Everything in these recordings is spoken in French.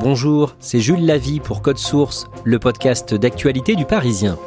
Bonjour, c'est Jules Lavie pour Code Source, le podcast d'actualité du Parisien.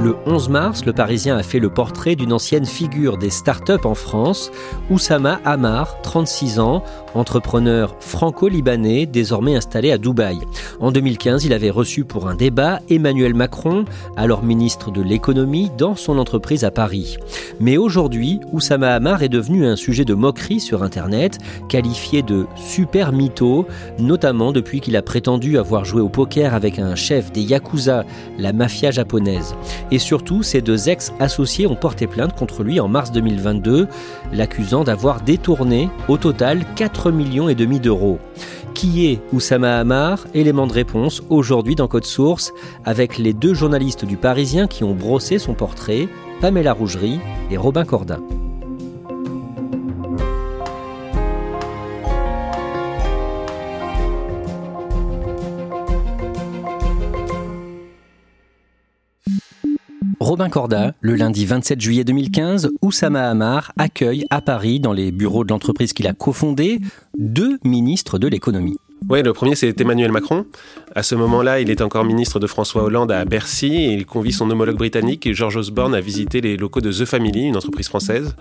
Le 11 mars, le Parisien a fait le portrait d'une ancienne figure des startups en France, Oussama Hamar, 36 ans, entrepreneur franco-libanais désormais installé à Dubaï. En 2015, il avait reçu pour un débat Emmanuel Macron, alors ministre de l'économie, dans son entreprise à Paris. Mais aujourd'hui, Oussama Hamar est devenu un sujet de moquerie sur Internet, qualifié de super mytho, notamment depuis qu'il a prétendu avoir joué au poker avec un chef des Yakuza, la mafia japonaise. Et surtout, ses deux ex-associés ont porté plainte contre lui en mars 2022, l'accusant d'avoir détourné au total 4 millions et demi d'euros. Qui est Oussama Hamar? Élément de réponse aujourd'hui dans Code Source avec les deux journalistes du Parisien qui ont brossé son portrait, Pamela Rougerie et Robin Corda. Robin Corda, le lundi 27 juillet 2015, Oussama Hamar accueille à Paris, dans les bureaux de l'entreprise qu'il a cofondée, deux ministres de l'économie. Oui, le premier, c'est Emmanuel Macron. À ce moment-là, il est encore ministre de François Hollande à Bercy et il convie son homologue britannique, George Osborne, à visiter les locaux de The Family, une entreprise française.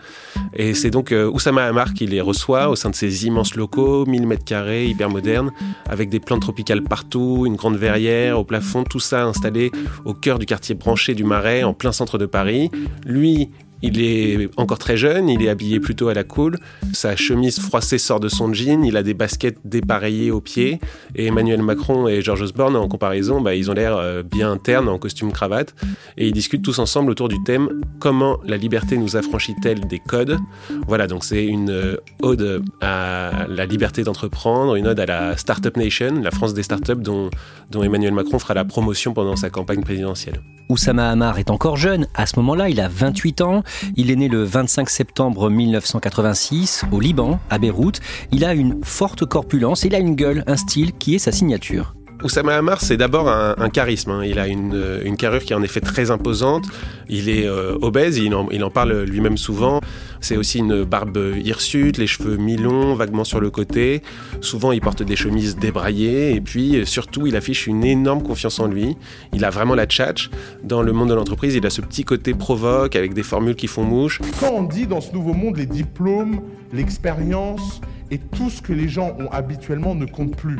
Et c'est donc euh, Oussama Hamar qui les reçoit au sein de ces immenses locaux, 1000 mètres carrés, hyper modernes, avec des plantes tropicales partout, une grande verrière au plafond, tout ça installé au cœur du quartier branché du Marais, en plein centre de Paris. Lui, il est encore très jeune, il est habillé plutôt à la cool. Sa chemise froissée sort de son jean, il a des baskets dépareillées aux pieds. Et Emmanuel Macron et George Osborne, en comparaison, bah, ils ont l'air euh, bien internes en costume cravate. Et ils discutent tous ensemble autour du thème Comment la liberté nous affranchit-elle des codes? Voilà, donc c'est une euh, ode à la liberté d'entreprendre, une ode à la Startup Nation, la France des startups dont, dont Emmanuel Macron fera la promotion pendant sa campagne présidentielle. Oussama Hamar est encore jeune. À ce moment-là, il a 28 ans. Il est né le 25 septembre 1986 au Liban, à Beyrouth. Il a une forte corpulence, il a une gueule, un style qui est sa signature. Oussama Hamar, c'est d'abord un, charisme. Hein. Il a une, une, carrure qui est en effet très imposante. Il est euh, obèse, il en, il en parle lui-même souvent. C'est aussi une barbe hirsute, les cheveux mi-longs, vaguement sur le côté. Souvent, il porte des chemises débraillées. Et puis, surtout, il affiche une énorme confiance en lui. Il a vraiment la tchatch. Dans le monde de l'entreprise, il a ce petit côté provoque avec des formules qui font mouche. Quand on dit dans ce nouveau monde, les diplômes, l'expérience et tout ce que les gens ont habituellement ne compte plus,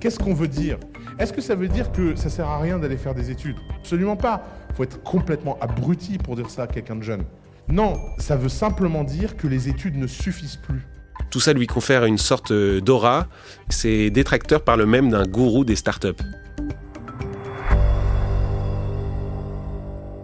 qu'est-ce qu'on veut dire? Est-ce que ça veut dire que ça sert à rien d'aller faire des études? Absolument pas. Il faut être complètement abruti pour dire ça à quelqu'un de jeune. Non, ça veut simplement dire que les études ne suffisent plus. Tout ça lui confère une sorte d'aura. Ses détracteurs parlent même d'un gourou des startups.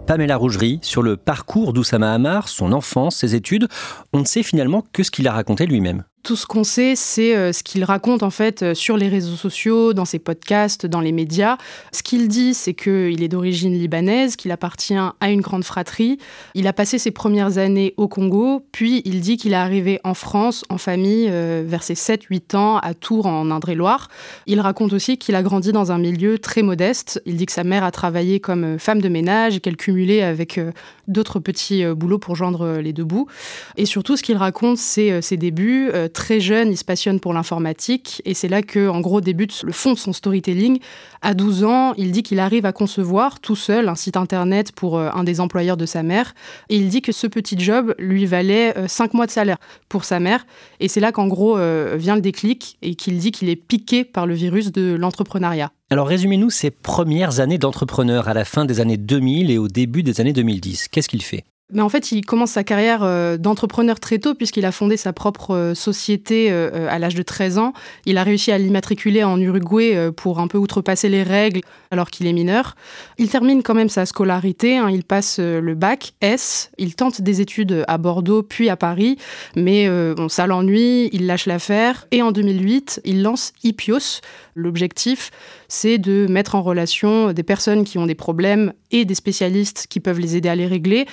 Pamela Rougerie sur le parcours d'Oussama Hamar, son enfance, ses études. On ne sait finalement que ce qu'il a raconté lui-même. Tout ce qu'on sait, c'est euh, ce qu'il raconte en fait euh, sur les réseaux sociaux, dans ses podcasts, dans les médias. Ce qu'il dit, c'est qu'il est d'origine libanaise, qu'il appartient à une grande fratrie. Il a passé ses premières années au Congo, puis il dit qu'il est arrivé en France en famille euh, vers ses 7-8 ans à Tours en Indre-et-Loire. Il raconte aussi qu'il a grandi dans un milieu très modeste. Il dit que sa mère a travaillé comme femme de ménage et qu'elle cumulait avec d'autres petits boulots pour joindre les deux bouts. Et surtout, ce qu'il raconte, c'est ses débuts très jeune, il se passionne pour l'informatique et c'est là que, en gros, débute le fond de son storytelling. À 12 ans, il dit qu'il arrive à concevoir tout seul un site internet pour un des employeurs de sa mère et il dit que ce petit job lui valait 5 mois de salaire pour sa mère et c'est là qu'en gros vient le déclic et qu'il dit qu'il est piqué par le virus de l'entrepreneuriat. Alors résumez-nous ses premières années d'entrepreneur à la fin des années 2000 et au début des années 2010. Qu'est-ce qu'il fait? Mais en fait, il commence sa carrière euh, d'entrepreneur très tôt puisqu'il a fondé sa propre euh, société euh, à l'âge de 13 ans. Il a réussi à l'immatriculer en Uruguay pour un peu outrepasser les règles alors qu'il est mineur. Il termine quand même sa scolarité, hein. il passe le bac S, il tente des études à Bordeaux puis à Paris, mais ça l'ennuie, il lâche l'affaire et en 2008, il lance Ipios. L'objectif, c'est de mettre en relation des personnes qui ont des problèmes et des spécialistes qui peuvent les aider à les régler.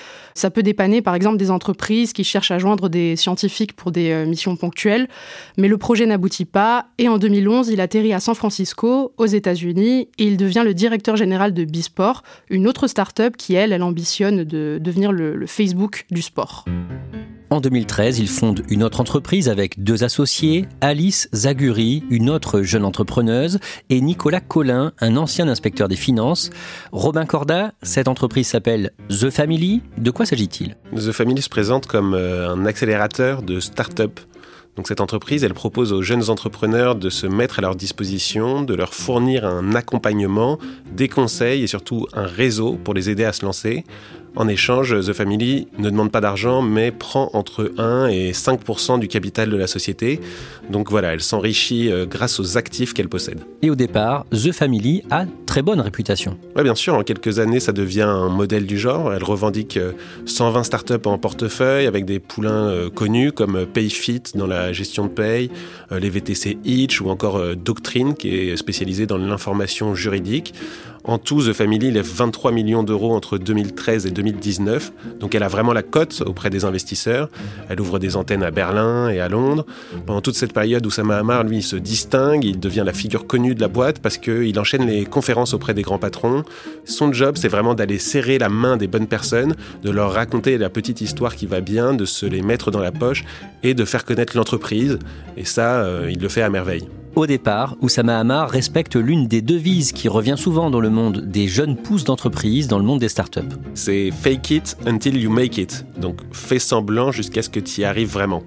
Peut dépanner par exemple des entreprises qui cherchent à joindre des scientifiques pour des euh, missions ponctuelles, mais le projet n'aboutit pas et en 2011, il atterrit à San Francisco, aux États-Unis, et il devient le directeur général de Bisport, une autre start-up qui, elle, elle ambitionne de devenir le Facebook du sport. En 2013, il fonde une autre entreprise avec deux associés, Alice Zaguri, une autre jeune entrepreneuse, et Nicolas Collin, un ancien inspecteur des finances. Robin Corda, cette entreprise s'appelle The Family. De quoi s'agit-il? The Family se présente comme euh, un accélérateur de start-up. Donc cette entreprise, elle propose aux jeunes entrepreneurs de se mettre à leur disposition, de leur fournir un accompagnement, des conseils et surtout un réseau pour les aider à se lancer. En échange, The Family ne demande pas d'argent, mais prend entre 1 et 5 du capital de la société. Donc voilà, elle s'enrichit euh, grâce aux actifs qu'elle possède. Et au départ, The Family a très bonne réputation. Oui, bien sûr, en quelques années, ça devient un modèle du genre. Elle revendique 120 euh, startups en portefeuille avec des poulains euh, connus comme PayFit dans la gestion de paye, les VTC Itch ou encore Doctrine qui est spécialisée dans l'information juridique. En tout, The Family lève 23 millions d'euros entre 2013 et 2019, donc elle a vraiment la cote auprès des investisseurs. Elle ouvre des antennes à Berlin et à Londres. Pendant toute cette période, Oussama Hamar, lui, se distingue, il devient la figure connue de la boîte parce qu'il enchaîne les conférences auprès des grands patrons. Son job, c'est vraiment d'aller serrer la main des bonnes personnes, de leur raconter la petite histoire qui va bien, de se les mettre dans la poche et de faire connaître l'entreprise. Et ça, euh, il le fait à merveille. Au départ, Oussama Hamar respecte l'une des devises qui revient souvent dans le monde des jeunes pousses d'entreprise, dans le monde des startups. C'est fake it until you make it. Donc fais semblant jusqu'à ce que tu y arrives vraiment.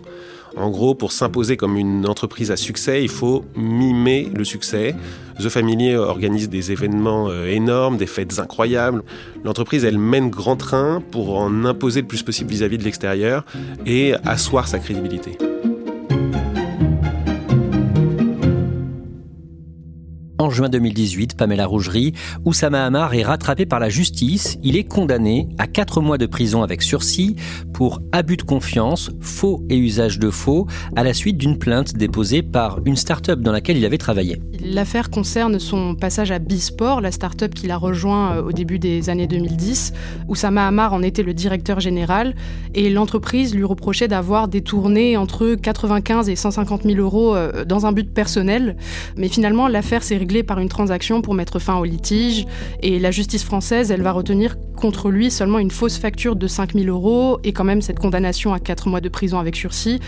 En gros, pour s'imposer comme une entreprise à succès, il faut mimer le succès. The Family organise des événements euh, énormes, des fêtes incroyables. L'entreprise, elle mène grand train pour en imposer le plus possible vis-à-vis -vis de l'extérieur et asseoir sa crédibilité. En juin 2018, Pamela Rougerie, Oussama Hamar est rattrapé par la justice. Il est condamné à 4 mois de prison avec sursis pour abus de confiance, faux et usage de faux, à la suite d'une plainte déposée par une start-up dans laquelle il avait travaillé. L'affaire concerne son passage à Bisport, la start-up qu'il a rejoint euh, au début des années 2010. Oussama Hamar en était le directeur général et l'entreprise lui reprochait d'avoir détourné entre 95 et 150 000 euros euh, dans un but personnel. Mais finalement, l'affaire s'est par une transaction pour mettre fin au litige. Et la justice française, elle va retenir contre lui seulement une fausse facture de 5000 euros et quand même cette condamnation à 4 mois de prison avec sursis.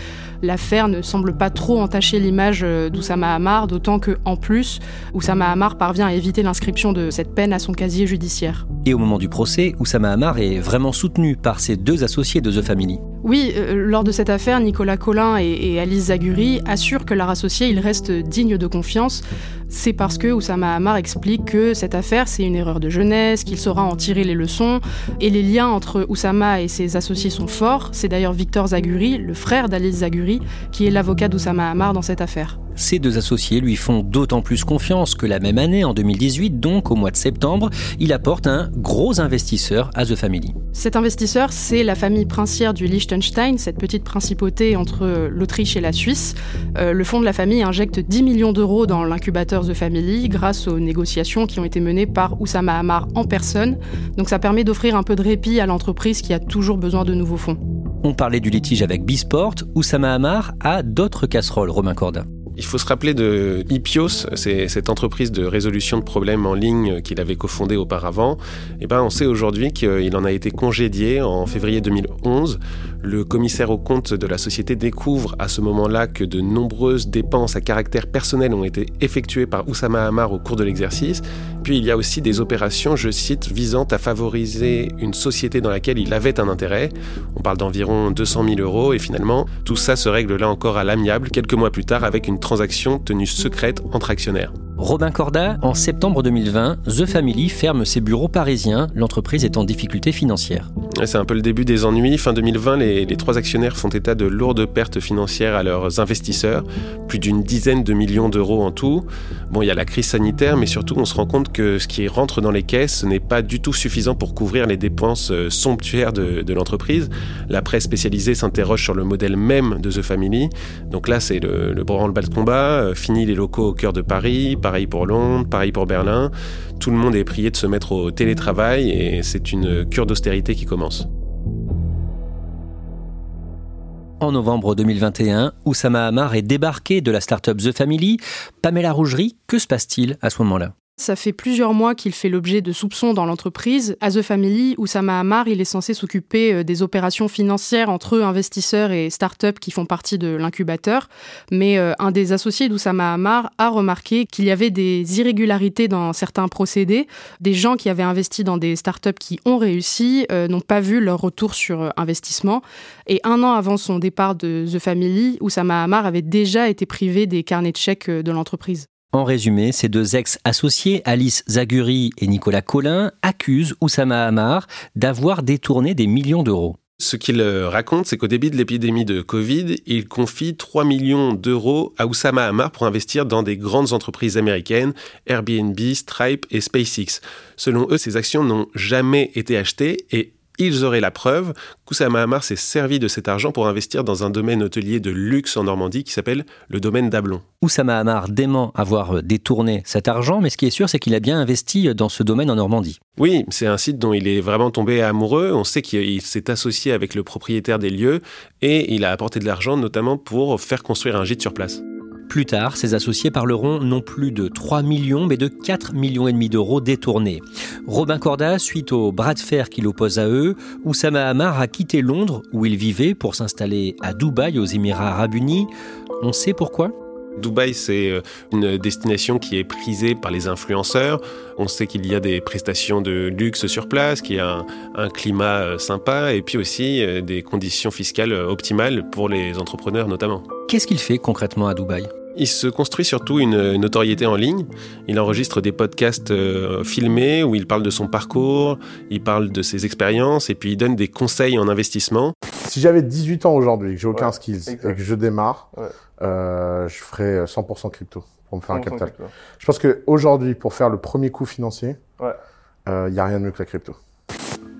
L'affaire ne semble pas trop entacher l'image euh, d'Oussama Hamar, d'autant que en plus, Oussama Hamar parvient à éviter l'inscription de cette peine à son casier judiciaire. Et au moment du procès, Oussama Hamar est vraiment soutenu par ses deux associés de The Family. Oui, euh, lors de cette affaire, Nicolas Collin et, Alice Zaguri assurent que leur associé il reste digne de confiance. C'est parce que Oussama Hamar explique que cette affaire, c'est une erreur de jeunesse, qu'il saura en tirer les leçons. Et les liens entre Oussama et ses associés sont forts. C'est d'ailleurs Victor Zaguri, le frère d'Alice Zaguri, qui est l'avocat d'Oussama Hamar dans cette affaire. Ces deux associés lui font d'autant plus confiance que la même année, en 2018, donc au mois de septembre, il apporte un gros investisseur à The Family. Cet investisseur, c'est la famille princière du Liechtenstein, cette petite principauté entre l'Autriche et la Suisse. Euh, le fonds de la famille injecte 10 millions d'euros dans l'incubateur The Family grâce aux négociations qui ont été menées par Oussama Hamar en personne. Donc ça permet d'offrir un peu de répit à l'entreprise qui a toujours besoin de nouveaux fonds. On parlait du litige avec Bisport, Oussama Hamar a d'autres casseroles, Romain Corda. Il faut se rappeler de Ipios, c'est cette entreprise de résolution de problèmes en ligne qu'il avait cofondée auparavant. Et eh ben, on sait aujourd'hui qu'il en a été congédié en février 2011. Le commissaire au compte de la société découvre à ce moment-là que de nombreuses dépenses à caractère personnel ont été effectuées par Oussama Hamar au cours de l'exercice. Puis il y a aussi des opérations, je cite, visant à favoriser une société dans laquelle il avait un intérêt. On parle d'environ 200 000 euros et finalement, tout ça se règle là encore à l'amiable quelques mois plus tard avec une transaction tenue secrète entre actionnaires. Robin Corda, en septembre 2020, The Family ferme ses bureaux parisiens. L'entreprise est en difficulté financière. C'est un peu le début des ennuis. Fin 2020, les, trois actionnaires font état de lourdes pertes financières à leurs investisseurs, plus d'une dizaine de millions d'euros en tout. Bon, il y a la crise sanitaire, mais surtout, on se rend compte que ce qui rentre dans les caisses n'est pas du tout suffisant pour couvrir les dépenses euh, somptuaires de, de l'entreprise. La presse spécialisée s'interroge sur le modèle même de The Family. Donc là, c'est le, le branle-bas de combat. Euh, fini les locaux au cœur de Paris pareil pour Londres, pareil pour Berlin. Tout le monde est prié de se mettre au télétravail et c'est une cure d'austérité qui commence. En novembre 2021, Oussama Hamar est débarqué de la start-up The Family. Pamela Rougerie, que se passe-t-il à ce moment-là? Ça fait plusieurs mois qu'il fait l'objet de soupçons dans l'entreprise. À The Family, Oussama Hamar, il est censé s'occuper euh, des opérations financières entre investisseurs et start-up qui font partie de l'incubateur. Mais euh, un des associés d'Oussama Hamar a remarqué qu'il y avait des irrégularités dans certains procédés. Des gens qui avaient investi dans des start-up qui ont réussi euh, n'ont pas vu leur retour sur investissement. Et un an avant son départ de The Family, Oussama Hamar avait déjà été privé des carnets de chèques de l'entreprise. En résumé, ces deux ex-associés, Alice Zaguri et Nicolas Collin, accusent Oussama Hamar d'avoir détourné des millions d'euros. Ce qu'il raconte, c'est qu'au début de l'épidémie de Covid, il confie 3 millions d'euros à Oussama Hamar pour investir dans des grandes entreprises américaines, Airbnb, Stripe et SpaceX. Selon eux, ces actions n'ont jamais été achetées et ils auraient la preuve qu'Oussama Hamar s'est servi de cet argent pour investir dans un domaine hôtelier de luxe en Normandie qui s'appelle le domaine d'Ablon. Oussama Hamar dément avoir détourné cet argent, mais ce qui est sûr, c'est qu'il a bien investi dans ce domaine en Normandie. Oui, c'est un site dont il est vraiment tombé amoureux. On sait qu'il s'est associé avec le propriétaire des lieux et il a apporté de l'argent notamment pour faire construire un gîte sur place. Plus tard, ses associés parleront non plus de 3 millions, mais de 4 millions et demi d'euros détournés. Robin Corda, suite au bras de fer qui l'oppose à eux, Oussama Hamar a quitté Londres, où il vivait, pour s'installer à Dubaï, aux Émirats Arabes Unis. On sait pourquoi? Dubaï, c'est euh, une destination qui est prisée par les influenceurs. On sait qu'il y a des prestations de luxe sur place, qu'il y a un, climat euh, sympa et puis aussi euh, des conditions fiscales optimales pour les entrepreneurs notamment. Qu'est-ce qu'il fait concrètement à Dubaï? Il se construit surtout une notoriété en ligne. Il enregistre des podcasts euh, filmés où il parle de son parcours, il parle de ses expériences et puis il donne des conseils en investissement. Si j'avais 18 ans aujourd'hui, que j'ai aucun skills et que je démarre, euh, je ferais 100% crypto pour me faire un capital. Je pense qu'aujourd'hui, pour faire le premier coup financier, il ouais. n'y euh, a rien de mieux que la crypto.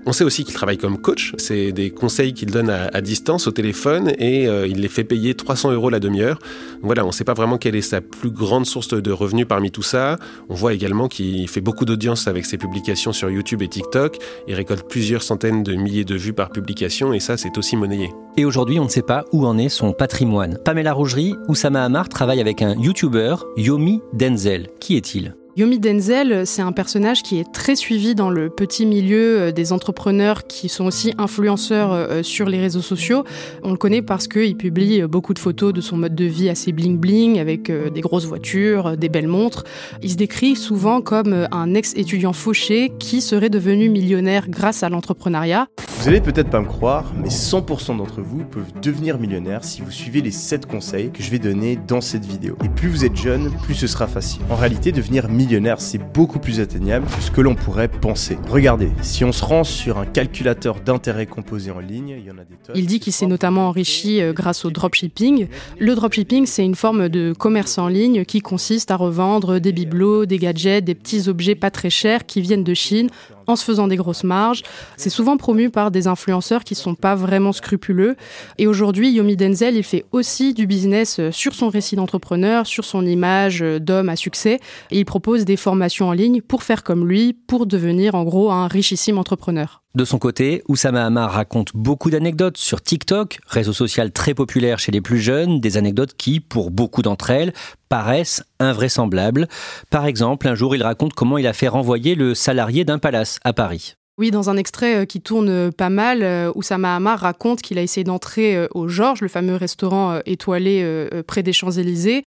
On sait aussi qu'il travaille comme coach. C'est des conseils qu'il donne à, distance au téléphone et euh, il les fait payer 300 euros la demi-heure. Voilà, on ne sait pas vraiment quelle est sa plus grande source de revenus parmi tout ça. On voit également qu'il fait beaucoup d'audience avec ses publications sur YouTube et TikTok. Il récolte plusieurs centaines de milliers de vues par publication et ça, c'est aussi monnayé. Et aujourd'hui, on ne sait pas où en est son patrimoine. Pamela Rougerie, Oussama Hamar travaille avec un YouTuber, Yomi Denzel. Qui est-il? Yomi Denzel, c'est un personnage qui est très suivi dans le petit milieu euh, des entrepreneurs qui sont aussi influenceurs euh, sur les réseaux sociaux. On le connaît parce qu'il publie beaucoup de photos de son mode de vie assez bling-bling, avec euh, des grosses voitures, des belles montres. Il se décrit souvent comme un ex-étudiant fauché qui serait devenu millionnaire grâce à l'entrepreneuriat. Vous allez peut-être pas me croire, mais 100% d'entre vous peuvent devenir millionnaires si vous suivez les 7 conseils que je vais donner dans cette vidéo. Et plus vous êtes jeune, plus ce sera facile. En réalité, devenir millionnaire millionnaire, c'est beaucoup plus atteignable que ce que l'on pourrait penser. Regardez, si on se rend sur un calculateur d'intérêt composé en ligne, il y en a des tonnes. Il dit qu'il s'est notamment enrichi euh, grâce au dropshipping. Le dropshipping, c'est une forme de commerce en ligne qui consiste à revendre des bibelots, des gadgets, des petits objets pas très chers qui viennent de Chine en se faisant des grosses marges. C'est souvent promu par des influenceurs qui sont pas vraiment scrupuleux. Et aujourd'hui, Yomi Denzel, il fait aussi du business euh, sur son récit d'entrepreneur, sur son image euh, d'homme à succès. Et il propose des formations en ligne pour faire comme lui, pour devenir en gros un richissime entrepreneur. De son côté, Oussama Hamar raconte beaucoup d'anecdotes sur TikTok, réseau social très populaire chez les plus jeunes, des anecdotes qui, pour beaucoup d'entre elles, paraissent invraisemblables. Par exemple, un jour, il raconte comment il a fait renvoyer le salarié d'un palace à Paris. Oui, dans un extrait euh, qui tourne euh, pas mal, euh, Oussama Hamar raconte qu'il a essayé d'entrer au Georges, le fameux restaurant étoilé près des Champs-Élysées.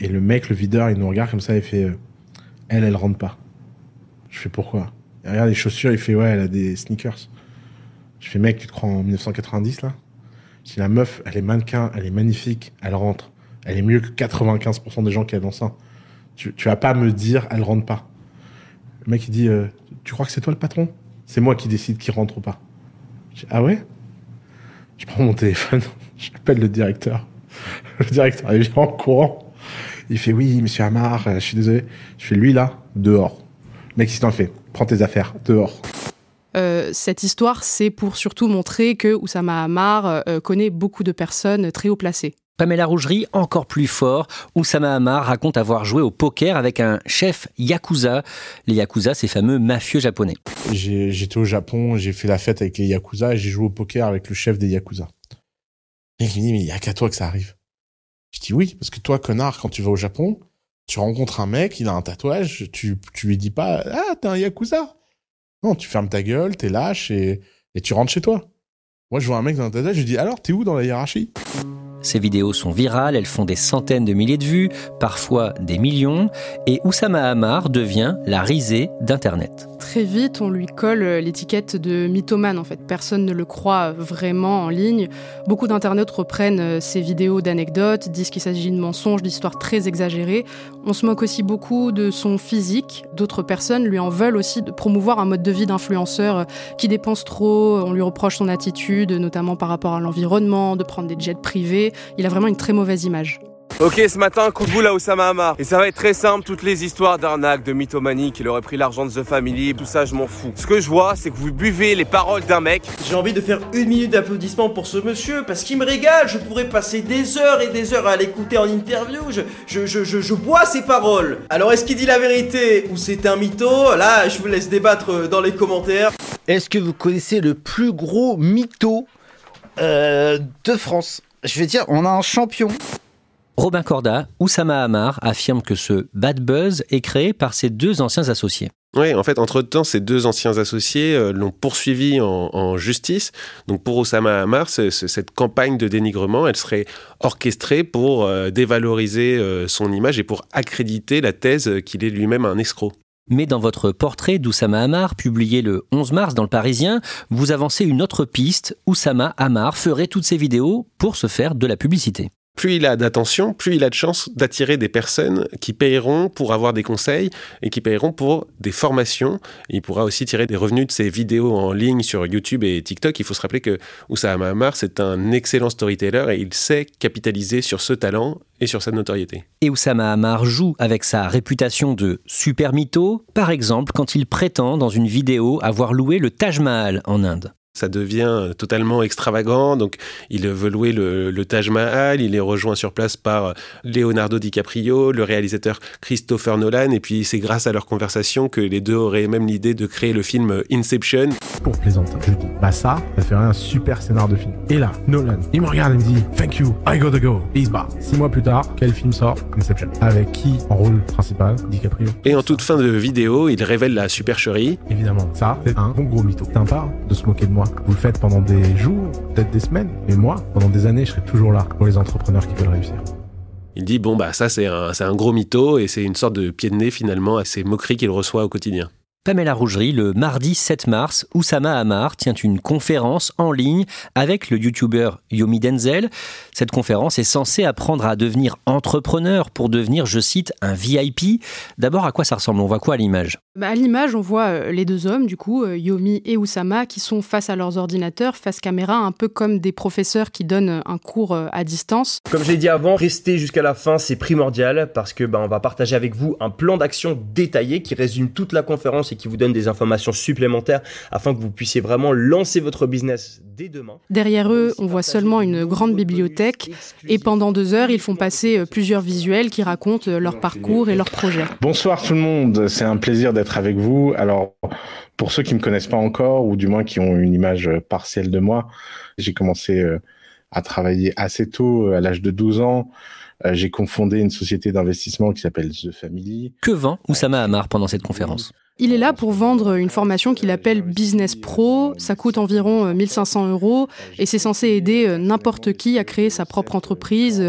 Et le mec, le videur, il nous regarde comme ça, il fait Elle, elle rentre pas. Je fais pourquoi? Il regarde les chaussures, il fait ouais, elle a des sneakers. Je fais mec, tu te crois en 1990 là? Si la meuf, elle est mannequin, elle est magnifique, elle rentre. Elle est mieux que 95% des gens qui a dans ça. Tu, vas pas me dire elle rentre pas. Le mec il dit euh, tu crois que c'est toi le patron? C'est moi qui décide qui rentre ou pas. Je dis, ah ouais? Je prends mon téléphone, je appelle le directeur. Le directeur il vient en courant. Il fait oui, monsieur Amar, je suis désolé. Je fais lui là, dehors. Le mec il s'en fait prends tes affaires, dehors. Euh, cette histoire, c'est pour surtout montrer que Oussama Hamar euh, connaît beaucoup de personnes très haut placées. Pamela Rougerie, encore plus fort, Oussama Hamar raconte avoir joué au poker avec un chef Yakuza. Les Yakuza, ces fameux mafieux japonais. J'étais au Japon, j'ai fait la fête avec les Yakuza et j'ai joué au poker avec le chef des Yakuza. Et il me dit, mais il n'y a qu'à toi que ça arrive. Je dis oui, parce que toi, connard, quand tu vas au Japon, tu rencontres un mec, il a un tatouage, tu, tu lui dis pas Ah, t'es un Yakuza. Non, tu fermes ta gueule, t'es lâche et, et tu rentres chez toi. Moi, je vois un mec dans un tatouage, je lui dis Alors, t'es où dans la hiérarchie? Ces vidéos sont virales, elles font des centaines de milliers de vues, parfois des millions, et Oussama Hamar devient la risée d'Internet. Très vite, on lui colle l'étiquette de mythomane. En fait, personne ne le croit vraiment en ligne. Beaucoup d'internautes reprennent ces vidéos d'anecdotes, disent qu'il s'agit de mensonges, d'histoires très exagérées. On se moque aussi beaucoup de son physique. D'autres personnes lui en veulent aussi de promouvoir un mode de vie d'influenceur qui dépense trop. On lui reproche son attitude, notamment par rapport à l'environnement, de prendre des jets privés. Il a vraiment une très mauvaise image. Ok, ce matin, coup de boule à Oussama Hamar. Et ça va être très simple, toutes les histoires d'arnaque, de mythomanie, qu'il aurait pris l'argent de The Family, tout ça, je m'en fous. Ce que je vois, c'est que vous buvez les paroles d'un mec. J'ai envie de faire une minute d'applaudissement pour ce monsieur, parce qu'il me régale. Je pourrais passer des heures et des heures à l'écouter en interview. Je, je, je, je, je bois ses paroles. Alors, est-ce qu'il dit la vérité ou c'est un mytho? Là, je vous laisse débattre dans les commentaires. Est-ce que vous connaissez le plus gros mytho euh, de France? Je vais dire, on a un champion. Robin Corda, Oussama Hamar affirme que ce bad buzz est créé par ses deux anciens associés. Oui, en fait, entre-temps, ces deux anciens associés euh, l'ont poursuivi en, justice. Donc pour Oussama Hamar, cette campagne de dénigrement, elle serait orchestrée pour euh, dévaloriser euh, son image et pour accréditer la thèse qu'il est lui-même un escroc. Mais dans votre portrait d'Oussama Hamar, publié le 11 mars dans le Parisien, vous avancez une autre piste. Oussama Hamar ferait toutes ces vidéos pour se faire de la publicité plus il a d'attention, plus il a de chances d'attirer des personnes qui payeront pour avoir des conseils et qui payeront pour des formations. Il pourra aussi tirer des revenus de ses vidéos en ligne sur YouTube et TikTok. Il faut se rappeler que Oussama Hamar, c'est un excellent storyteller et il sait capitaliser sur ce talent et sur sa notoriété. Et Oussama Hamar joue avec sa réputation de super mytho, par exemple quand il prétend dans une vidéo avoir loué le Taj Mahal en Inde ça devient totalement extravagant. Donc, il veut louer le, Taj Mahal. Il est rejoint sur place par Leonardo DiCaprio, le réalisateur Christopher Nolan. Et puis, c'est grâce à leur conversation que les deux auraient même l'idée de créer le film Inception. Pour plaisanter, je dis, bah ça, ça ferait un super scénar de film. Et là, Nolan, il me regarde et me dit, thank you, I gotta go. Et il se barre. Six mois plus tard, quel film sort? Inception. Avec qui en rôle principal? DiCaprio. Et en toute fin de vidéo, il révèle la supercherie. Évidemment, ça, c'est un bon gros mytho. Sympa de se moquer de moi. Vous le faites pendant des jours, peut-être des semaines, mais moi, pendant des années, je serai toujours là pour les entrepreneurs qui veulent réussir. Il dit bon bah ça c'est un, un gros mytho et c'est une sorte de pied de nez finalement à ces moqueries qu'il reçoit au quotidien. Pamela Rougerie, le mardi 7 mars, Oussama Hamar tient une conférence en ligne avec le youtubeur Yomi Denzel. Cette conférence est censée apprendre à devenir entrepreneur pour devenir, je cite, un VIP. D'abord, à quoi ça ressemble? On voit quoi à l'image? Bah, À l'image, on voit euh, les deux hommes, du coup, euh, Yomi et Oussama, qui sont face à leurs ordinateurs, face caméra, un peu comme des professeurs qui donnent un cours euh, à distance. Comme je l'ai dit avant, rester jusqu'à la fin, c'est primordial parce que bah, on va partager avec vous un plan d'action détaillé qui résume toute la conférence qui vous donne des informations supplémentaires afin que vous puissiez vraiment lancer votre business dès demain. Derrière eux, on voit seulement une grande bibliothèque et pendant deux heures, ils font passer euh, plusieurs visuels qui racontent euh, leur parcours et leurs projets. Bonsoir tout le monde, c'est un plaisir d'être avec vous. Alors, Pour ceux qui me connaissent pas encore, ou du moins qui ont une image partielle de moi, j'ai commencé à travailler assez tôt, à l'âge de 12 ans. J'ai confondé une société d'investissement qui s'appelle The Family. Que vend Oussama Hamar pendant cette conférence il est là pour vendre une formation qu'il appelle Business Pro. Ça coûte environ 1500 euros et c'est censé aider n'importe qui à créer sa propre entreprise.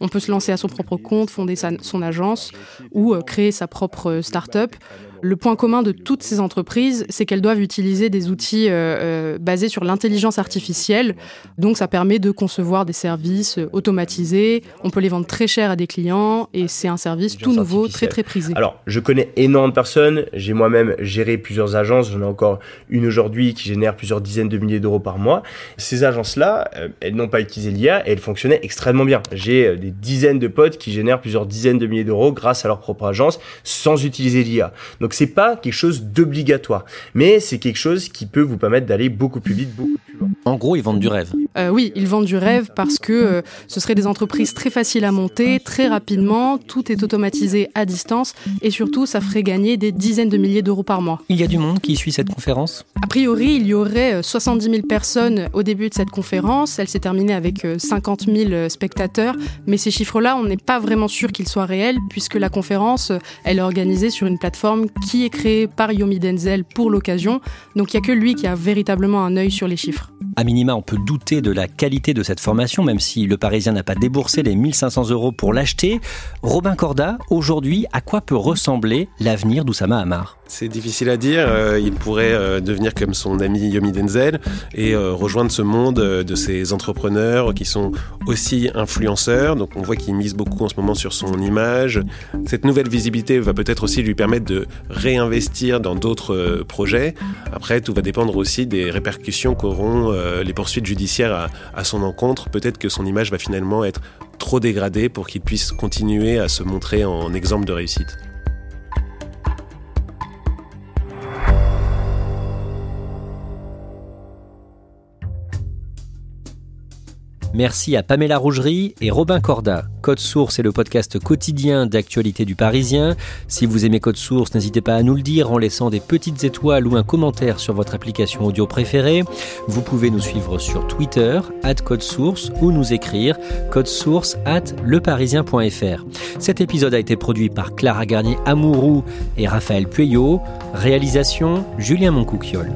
On peut se lancer à son propre compte, fonder son agence ou créer sa propre start-up. Le point commun de toutes ces entreprises, c'est qu'elles doivent utiliser des outils euh, euh, basés sur l'intelligence artificielle. Donc ça permet de concevoir des services euh, automatisés. On peut les vendre très cher à des clients et c'est un service tout nouveau, très très prisé. Alors, je connais énormément de personnes. J'ai moi-même géré plusieurs agences. J'en ai encore une aujourd'hui qui génère plusieurs dizaines de milliers d'euros par mois. Ces agences-là, elles n'ont pas utilisé l'IA et elles fonctionnaient extrêmement bien. J'ai des dizaines de potes qui génèrent plusieurs dizaines de milliers d'euros grâce à leur propre agence sans utiliser l'IA. Donc c'est pas quelque chose d'obligatoire, mais c'est quelque chose qui peut vous permettre d'aller beaucoup plus vite, beaucoup plus loin. En gros, ils vendent du rêve. Euh, oui, ils vendent du rêve parce que euh, ce seraient des entreprises très faciles à monter, très rapidement, tout est automatisé à distance et surtout ça ferait gagner des dizaines de milliers d'euros par mois. Il y a du monde qui suit cette conférence? A priori, il y aurait 70 euh, 000 personnes au début de cette conférence. Elle s'est terminée avec 50 000 spectateurs, mais ces chiffres-là, on n'est pas vraiment sûr qu'ils soient réels puisque la conférence, elle est organisée sur une plateforme qui est créée par Yomi Denzel pour l'occasion. Donc il n'y a que lui qui a véritablement un œil sur les chiffres. À minima, on peut douter de la qualité de cette formation, même si le Parisien n'a pas déboursé les 1500 euros pour l'acheter. Robin Corda, aujourd'hui, à quoi peut ressembler l'avenir d'Oussama Hamar? C'est difficile à dire. Euh, il pourrait euh, devenir comme son ami Yomi Denzel et euh, rejoindre ce monde de ces entrepreneurs qui sont aussi influenceurs. Donc on voit qu'il mise beaucoup en ce moment sur son image. Cette nouvelle visibilité va peut-être aussi lui permettre de réinvestir dans d'autres projets. Après, tout va dépendre aussi des répercussions qu'auront les poursuites judiciaires à, à son encontre. Peut-être que son image va finalement être trop dégradée pour qu'il puisse continuer à se montrer en exemple de réussite. Merci à Pamela Rougerie et Robin Corda. Code Source est le podcast quotidien d'actualité du Parisien. Si vous aimez Code Source, n'hésitez pas à nous le dire en laissant des petites étoiles ou un commentaire sur votre application audio préférée. Vous pouvez nous suivre sur Twitter, at Code Source, ou nous écrire source at leparisien.fr. Cet épisode a été produit par Clara Garnier Amourou et Raphaël Pueyo. Réalisation Julien Moncouquiole.